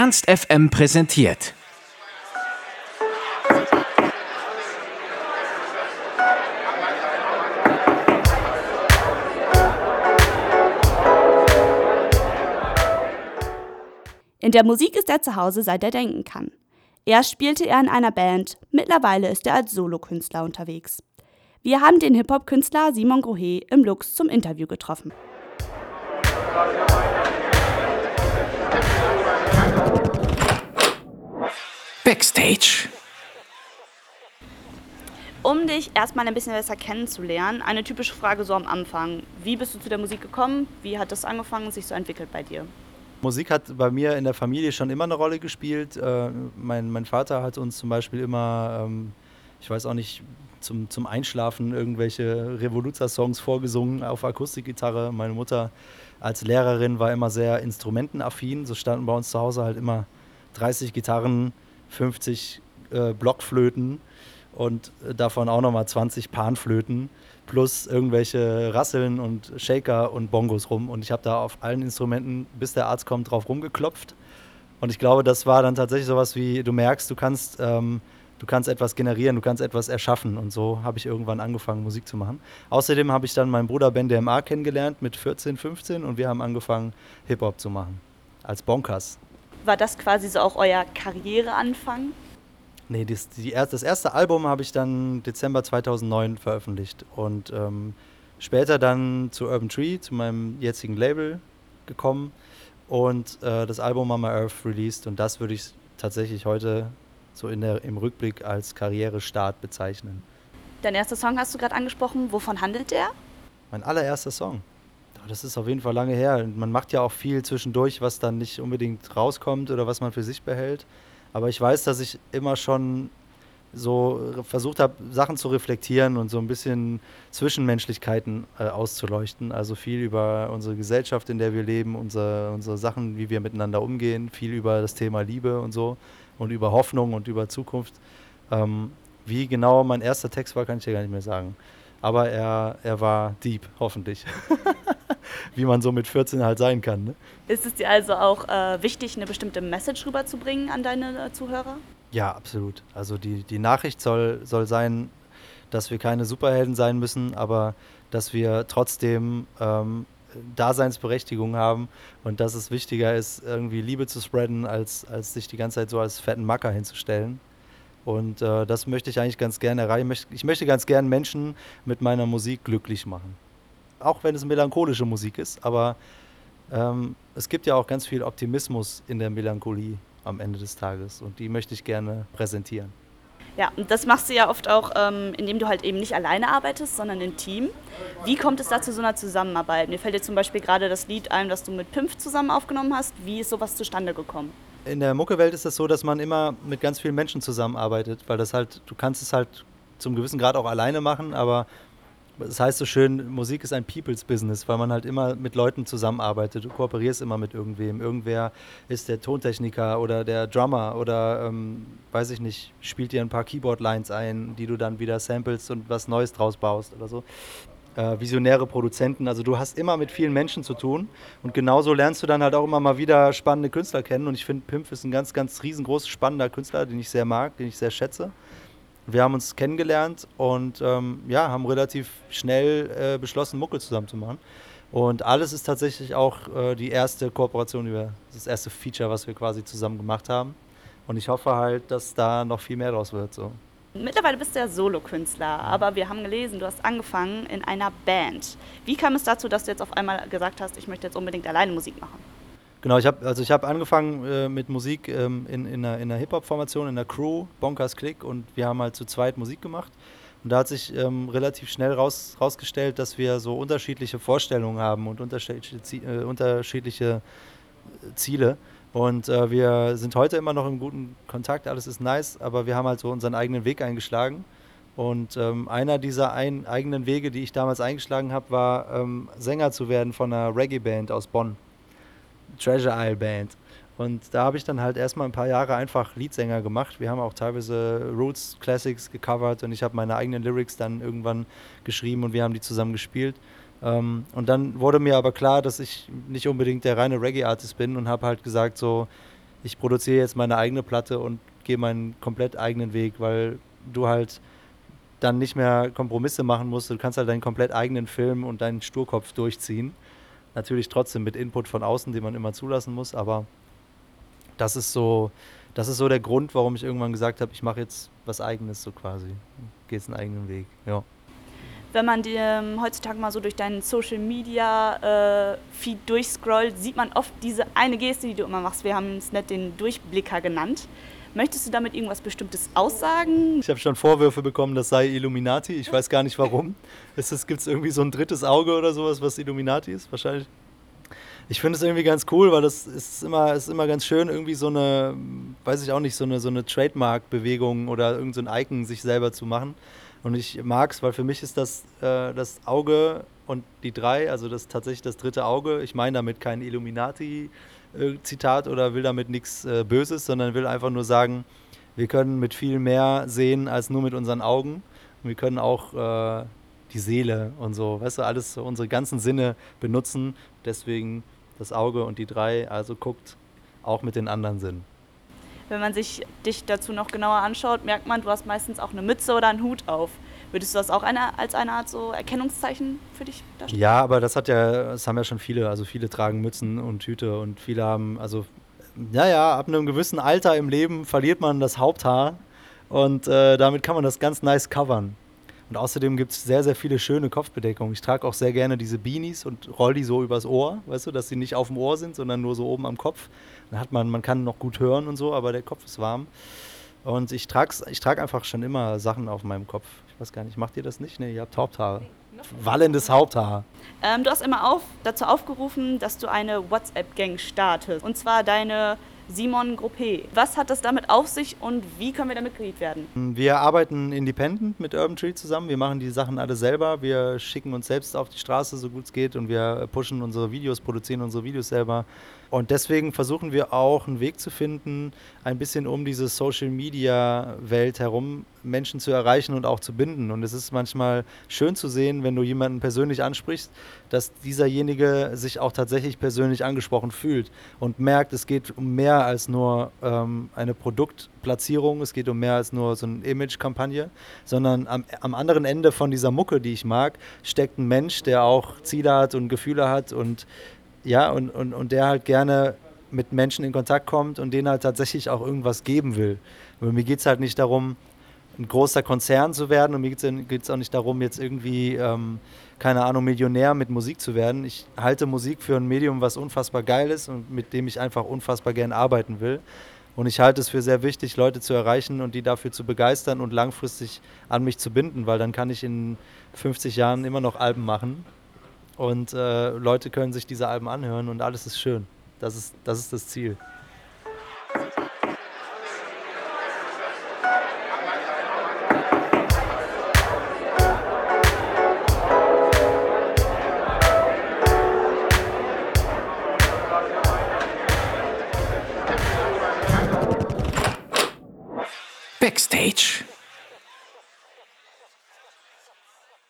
Ernst FM präsentiert. In der Musik ist er zu Hause, seit er denken kann. Erst spielte er in einer Band, mittlerweile ist er als Solokünstler unterwegs. Wir haben den Hip-Hop-Künstler Simon Grohe im Lux zum Interview getroffen. Backstage. Um dich erstmal ein bisschen besser kennenzulernen, eine typische Frage so am Anfang. Wie bist du zu der Musik gekommen? Wie hat das angefangen und sich so entwickelt bei dir? Musik hat bei mir in der Familie schon immer eine Rolle gespielt. Äh, mein, mein Vater hat uns zum Beispiel immer, ähm, ich weiß auch nicht, zum, zum Einschlafen irgendwelche Revoluzer-Songs vorgesungen auf Akustikgitarre. Meine Mutter als Lehrerin war immer sehr instrumentenaffin. So standen bei uns zu Hause halt immer 30 Gitarren, 50 äh, Blockflöten und davon auch nochmal 20 Panflöten plus irgendwelche Rasseln und Shaker und Bongos rum. Und ich habe da auf allen Instrumenten, bis der Arzt kommt, drauf rumgeklopft. Und ich glaube, das war dann tatsächlich sowas wie, du merkst, du kannst, ähm, du kannst etwas generieren, du kannst etwas erschaffen. Und so habe ich irgendwann angefangen, Musik zu machen. Außerdem habe ich dann meinen Bruder Ben DMA kennengelernt mit 14, 15 und wir haben angefangen, Hip-Hop zu machen. Als Bonkers. War das quasi so auch euer Karriereanfang? Nee, das, die, das erste Album habe ich dann Dezember 2009 veröffentlicht und ähm, später dann zu Urban Tree, zu meinem jetzigen Label gekommen und äh, das Album Mama Earth released und das würde ich tatsächlich heute so in der, im Rückblick als Karrierestart bezeichnen. Dein erster Song hast du gerade angesprochen. Wovon handelt der? Mein allererster Song. Das ist auf jeden Fall lange her. Man macht ja auch viel zwischendurch, was dann nicht unbedingt rauskommt oder was man für sich behält. Aber ich weiß, dass ich immer schon so versucht habe, Sachen zu reflektieren und so ein bisschen Zwischenmenschlichkeiten äh, auszuleuchten. Also viel über unsere Gesellschaft, in der wir leben, unsere, unsere Sachen, wie wir miteinander umgehen, viel über das Thema Liebe und so und über Hoffnung und über Zukunft. Ähm, wie genau mein erster Text war, kann ich dir gar nicht mehr sagen. Aber er, er war deep, hoffentlich. wie man so mit 14 halt sein kann. Ne? Ist es dir also auch äh, wichtig, eine bestimmte Message rüberzubringen an deine äh, Zuhörer? Ja, absolut. Also die, die Nachricht soll, soll sein, dass wir keine Superhelden sein müssen, aber dass wir trotzdem ähm, Daseinsberechtigung haben und dass es wichtiger ist, irgendwie Liebe zu spreaden, als, als sich die ganze Zeit so als fetten Macker hinzustellen. Und äh, das möchte ich eigentlich ganz gerne erreichen. Ich möchte ganz gerne Menschen mit meiner Musik glücklich machen auch wenn es melancholische Musik ist, aber ähm, es gibt ja auch ganz viel Optimismus in der Melancholie am Ende des Tages und die möchte ich gerne präsentieren. Ja, und das machst du ja oft auch, ähm, indem du halt eben nicht alleine arbeitest, sondern im Team. Wie kommt es da zu so einer Zusammenarbeit? Mir fällt jetzt zum Beispiel gerade das Lied ein, das du mit Pimpf zusammen aufgenommen hast. Wie ist sowas zustande gekommen? In der Muckewelt ist es das so, dass man immer mit ganz vielen Menschen zusammenarbeitet, weil das halt, du kannst es halt zum gewissen Grad auch alleine machen, aber das heißt so schön, Musik ist ein People's Business, weil man halt immer mit Leuten zusammenarbeitet. Du kooperierst immer mit irgendwem. Irgendwer ist der Tontechniker oder der Drummer oder, ähm, weiß ich nicht, spielt dir ein paar Keyboard-Lines ein, die du dann wieder samples und was Neues draus baust oder so. Äh, visionäre Produzenten. Also du hast immer mit vielen Menschen zu tun und genauso lernst du dann halt auch immer mal wieder spannende Künstler kennen und ich finde, Pimp ist ein ganz, ganz riesengroß spannender Künstler, den ich sehr mag, den ich sehr schätze. Wir haben uns kennengelernt und ähm, ja, haben relativ schnell äh, beschlossen, Mucke zusammen zu machen. Und alles ist tatsächlich auch äh, die erste Kooperation über das erste Feature, was wir quasi zusammen gemacht haben. Und ich hoffe halt, dass da noch viel mehr draus wird. So. Mittlerweile bist du ja Solokünstler, aber wir haben gelesen, du hast angefangen in einer Band. Wie kam es dazu, dass du jetzt auf einmal gesagt hast, ich möchte jetzt unbedingt alleine Musik machen? Genau, ich habe also ich angefangen äh, mit Musik ähm, in, in einer, in einer Hip-Hop-Formation, in einer Crew, Bonkers Click und wir haben halt zu zweit Musik gemacht. Und da hat sich ähm, relativ schnell raus, rausgestellt, dass wir so unterschiedliche Vorstellungen haben und unterschiedliche, äh, unterschiedliche Ziele. Und äh, wir sind heute immer noch im guten Kontakt, alles ist nice, aber wir haben halt so unseren eigenen Weg eingeschlagen. Und ähm, einer dieser ein, eigenen Wege, die ich damals eingeschlagen habe, war ähm, Sänger zu werden von einer Reggae-Band aus Bonn. Treasure Isle Band. Und da habe ich dann halt erstmal ein paar Jahre einfach Leadsänger gemacht. Wir haben auch teilweise Roots Classics gecovert und ich habe meine eigenen Lyrics dann irgendwann geschrieben und wir haben die zusammen gespielt. Ähm, und dann wurde mir aber klar, dass ich nicht unbedingt der reine Reggae-Artist bin und habe halt gesagt, so, ich produziere jetzt meine eigene Platte und gehe meinen komplett eigenen Weg, weil du halt dann nicht mehr Kompromisse machen musst. Du kannst halt deinen komplett eigenen Film und deinen Sturkopf durchziehen. Natürlich trotzdem mit Input von außen, den man immer zulassen muss, aber das ist so, das ist so der Grund, warum ich irgendwann gesagt habe, ich mache jetzt was Eigenes so quasi. Gehe einen eigenen Weg. Ja. Wenn man dir ähm, heutzutage mal so durch deinen Social Media äh, Feed durchscrollt, sieht man oft diese eine Geste, die du immer machst. Wir haben es nicht den Durchblicker genannt. Möchtest du damit irgendwas Bestimmtes aussagen? Ich habe schon Vorwürfe bekommen, das sei Illuminati. Ich weiß gar nicht warum. Gibt es irgendwie so ein drittes Auge oder sowas, was Illuminati ist? Wahrscheinlich. Ich finde es irgendwie ganz cool, weil das ist immer, ist immer ganz schön, irgendwie so eine, weiß ich auch nicht, so eine, so eine Trademark-Bewegung oder irgendein so Icon sich selber zu machen. Und ich mag es, weil für mich ist das äh, das Auge und die drei, also das tatsächlich das dritte Auge. Ich meine damit kein Illuminati-Zitat äh, oder will damit nichts äh, Böses, sondern will einfach nur sagen, wir können mit viel mehr sehen als nur mit unseren Augen. Und wir können auch äh, die Seele und so, weißt du, alles, unsere ganzen Sinne benutzen. Deswegen das Auge und die drei, also guckt auch mit den anderen Sinnen. Wenn man sich dich dazu noch genauer anschaut, merkt man, du hast meistens auch eine Mütze oder einen Hut auf. Würdest du das auch eine, als eine Art so Erkennungszeichen für dich darstellen? Ja, aber das hat ja, das haben ja schon viele. Also viele tragen Mützen und Hüte und viele haben, also ja, ja, ab einem gewissen Alter im Leben verliert man das Haupthaar und äh, damit kann man das ganz nice covern. Und außerdem gibt es sehr, sehr viele schöne Kopfbedeckungen. Ich trage auch sehr gerne diese Beanies und roll die so übers Ohr, weißt du, dass sie nicht auf dem Ohr sind, sondern nur so oben am Kopf. Dann hat man, man kann noch gut hören und so, aber der Kopf ist warm. Und ich trage ich trag einfach schon immer Sachen auf meinem Kopf. Weiß gar nicht, macht ihr das nicht? Ne, ihr habt Haupthaare. Wallendes Haupthaar. Ähm, du hast immer auf, dazu aufgerufen, dass du eine WhatsApp-Gang startest. Und zwar deine Simon Gruppe. Was hat das damit auf sich und wie können wir da Mitglied werden? Wir arbeiten independent mit Urban Tree zusammen. Wir machen die Sachen alle selber. Wir schicken uns selbst auf die Straße, so gut es geht, und wir pushen unsere Videos, produzieren unsere Videos selber. Und deswegen versuchen wir auch einen Weg zu finden, ein bisschen um diese Social-Media-Welt herum Menschen zu erreichen und auch zu binden. Und es ist manchmal schön zu sehen, wenn du jemanden persönlich ansprichst, dass dieserjenige sich auch tatsächlich persönlich angesprochen fühlt und merkt, es geht um mehr als nur ähm, eine Produktplatzierung, es geht um mehr als nur so eine Image-Kampagne, sondern am, am anderen Ende von dieser Mucke, die ich mag, steckt ein Mensch, der auch Ziele hat und Gefühle hat und ja, und, und, und der halt gerne mit Menschen in Kontakt kommt und denen halt tatsächlich auch irgendwas geben will. Aber mir geht es halt nicht darum, ein großer Konzern zu werden und mir geht es auch nicht darum, jetzt irgendwie, ähm, keine Ahnung, Millionär mit Musik zu werden. Ich halte Musik für ein Medium, was unfassbar geil ist und mit dem ich einfach unfassbar gern arbeiten will. Und ich halte es für sehr wichtig, Leute zu erreichen und die dafür zu begeistern und langfristig an mich zu binden, weil dann kann ich in 50 Jahren immer noch Alben machen und äh, Leute können sich diese Alben anhören und alles ist schön. Das ist das, ist das Ziel.